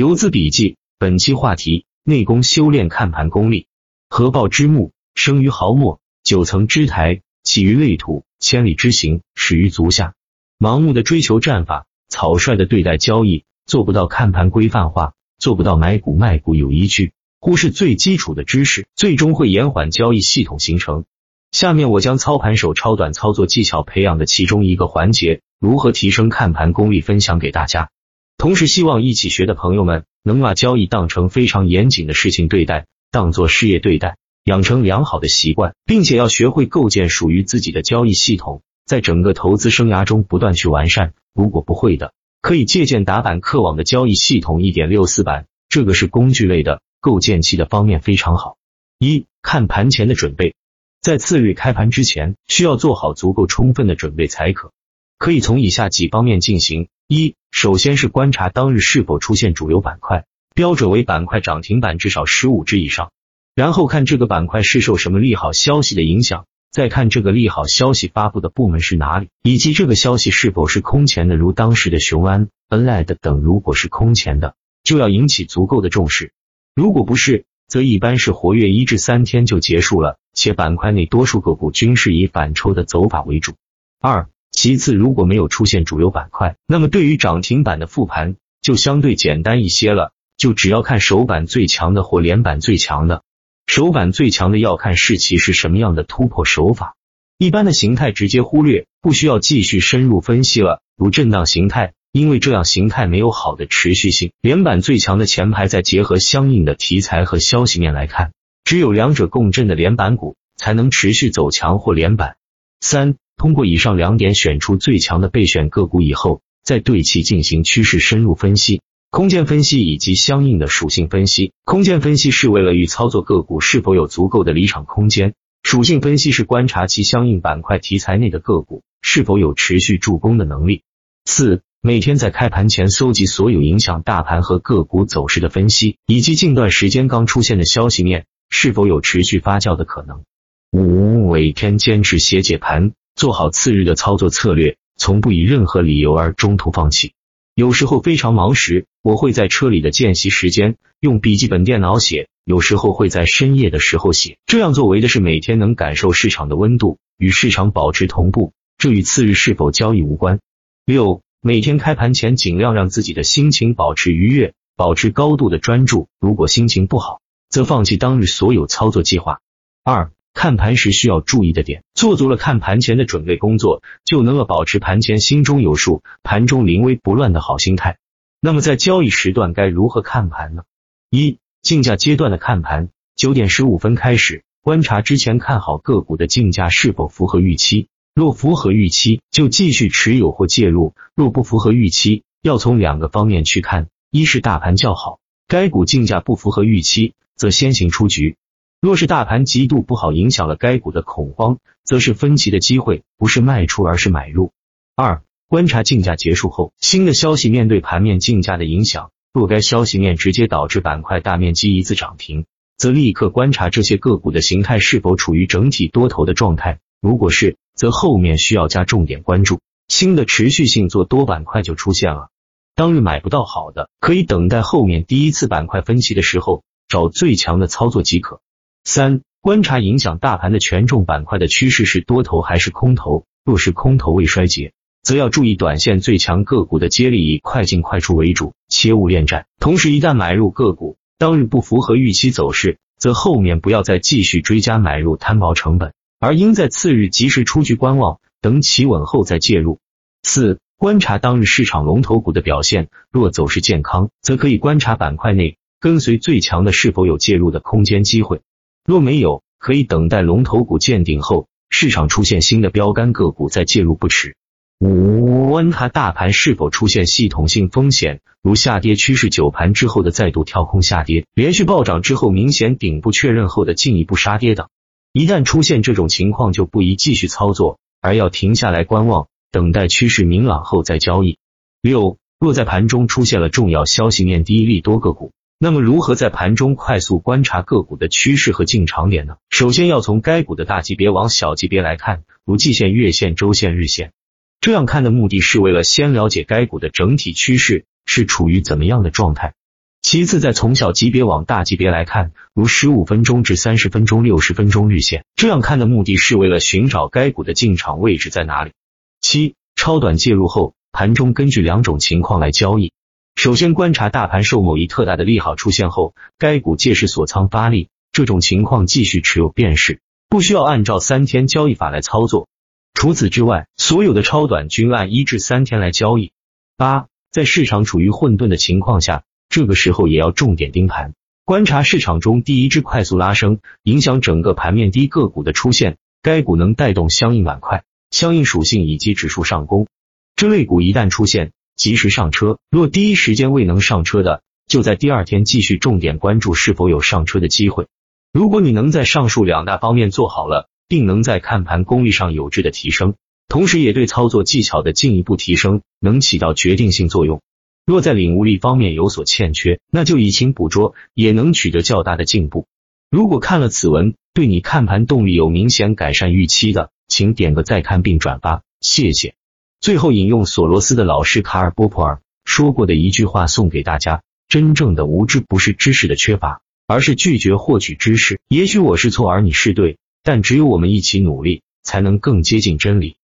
游资笔记，本期话题：内功修炼看盘功力。合抱之木，生于毫末；九层之台，起于累土；千里之行，始于足下。盲目的追求战法，草率的对待交易，做不到看盘规范化，做不到买股卖股有依据，忽视最基础的知识，最终会延缓交易系统形成。下面我将操盘手超短操作技巧培养的其中一个环节——如何提升看盘功力，分享给大家。同时，希望一起学的朋友们能把交易当成非常严谨的事情对待，当做事业对待，养成良好的习惯，并且要学会构建属于自己的交易系统，在整个投资生涯中不断去完善。如果不会的，可以借鉴打板客网的交易系统一点六四版，这个是工具类的，构建器的方面非常好。一看盘前的准备，在次日开盘之前，需要做好足够充分的准备才可。可以从以下几方面进行。一，首先是观察当日是否出现主流板块，标准为板块涨停板至少十五只以上，然后看这个板块是受什么利好消息的影响，再看这个利好消息发布的部门是哪里，以及这个消息是否是空前的，如当时的雄安、恩莱的等。如果是空前的，就要引起足够的重视；如果不是，则一般是活跃一至三天就结束了，且板块内多数个股均是以反抽的走法为主。二。其次，如果没有出现主流板块，那么对于涨停板的复盘就相对简单一些了，就只要看首板最强的或连板最强的。首板最强的要看是其是什么样的突破手法，一般的形态直接忽略，不需要继续深入分析了。如震荡形态，因为这样形态没有好的持续性。连板最强的前排，再结合相应的题材和消息面来看，只有两者共振的连板股才能持续走强或连板。三。通过以上两点选出最强的备选个股以后，再对其进行趋势深入分析、空间分析以及相应的属性分析。空间分析是为了与操作个股是否有足够的离场空间，属性分析是观察其相应板块题材内的个股是否有持续助攻的能力。四、每天在开盘前搜集所有影响大盘和个股走势的分析，以及近段时间刚出现的消息面是否有持续发酵的可能。五、每天坚持写解盘。做好次日的操作策略，从不以任何理由而中途放弃。有时候非常忙时，我会在车里的间隙时间用笔记本电脑写；有时候会在深夜的时候写。这样做为的是每天能感受市场的温度，与市场保持同步，这与次日是否交易无关。六，每天开盘前尽量让自己的心情保持愉悦，保持高度的专注。如果心情不好，则放弃当日所有操作计划。二。看盘时需要注意的点，做足了看盘前的准备工作，就能够保持盘前心中有数，盘中临危不乱的好心态。那么在交易时段该如何看盘呢？一、竞价阶段的看盘，九点十五分开始，观察之前看好个股的竞价是否符合预期，若符合预期，就继续持有或介入；若不符合预期，要从两个方面去看：一是大盘较好，该股竞价不符合预期，则先行出局。若是大盘极度不好，影响了该股的恐慌，则是分歧的机会，不是卖出，而是买入。二、观察竞价结束后，新的消息面对盘面竞价的影响。若该消息面直接导致板块大面积一字涨停，则立刻观察这些个股的形态是否处于整体多头的状态。如果是，则后面需要加重点关注。新的持续性做多板块就出现了，当日买不到好的，可以等待后面第一次板块分歧的时候，找最强的操作即可。三、观察影响大盘的权重板块的趋势是多头还是空头，若是空头未衰竭，则要注意短线最强个股的接力以快进快出为主，切勿恋战。同时，一旦买入个股当日不符合预期走势，则后面不要再继续追加买入摊薄成本，而应在次日及时出局观望，等企稳后再介入。四、观察当日市场龙头股的表现，若走势健康，则可以观察板块内跟随最强的是否有介入的空间机会。若没有，可以等待龙头股见顶后，市场出现新的标杆个股再介入不迟。五、观察大盘是否出现系统性风险，如下跌趋势久盘之后的再度跳空下跌，连续暴涨之后明显顶部确认后的进一步杀跌等。一旦出现这种情况，就不宜继续操作，而要停下来观望，等待趋势明朗后再交易。六、若在盘中出现了重要消息面低利多个股。那么如何在盘中快速观察个股的趋势和进场点呢？首先要从该股的大级别往小级别来看，如季线、月线、周线、日线。这样看的目的是为了先了解该股的整体趋势是处于怎么样的状态。其次，在从小级别往大级别来看，如十五分钟至三十分钟、六十分钟日线，这样看的目的是为了寻找该股的进场位置在哪里。七、超短介入后，盘中根据两种情况来交易。首先观察大盘受某一特大的利好出现后，该股借势锁仓发力，这种情况继续持有便是，不需要按照三天交易法来操作。除此之外，所有的超短均按一至三天来交易。八，在市场处于混沌的情况下，这个时候也要重点盯盘，观察市场中第一只快速拉升，影响整个盘面低个股的出现，该股能带动相应板块、相应属性以及指数上攻。这类股一旦出现，及时上车。若第一时间未能上车的，就在第二天继续重点关注是否有上车的机会。如果你能在上述两大方面做好了。并能在看盘功力上有质的提升，同时也对操作技巧的进一步提升能起到决定性作用。若在领悟力方面有所欠缺，那就以勤捕捉，也能取得较大的进步。如果看了此文，对你看盘动力有明显改善预期的，请点个再看并转发，谢谢。最后引用索罗斯的老师卡尔波普尔说过的一句话送给大家：真正的无知不是知识的缺乏，而是拒绝获取知识。也许我是错，而你是对。但只有我们一起努力，才能更接近真理。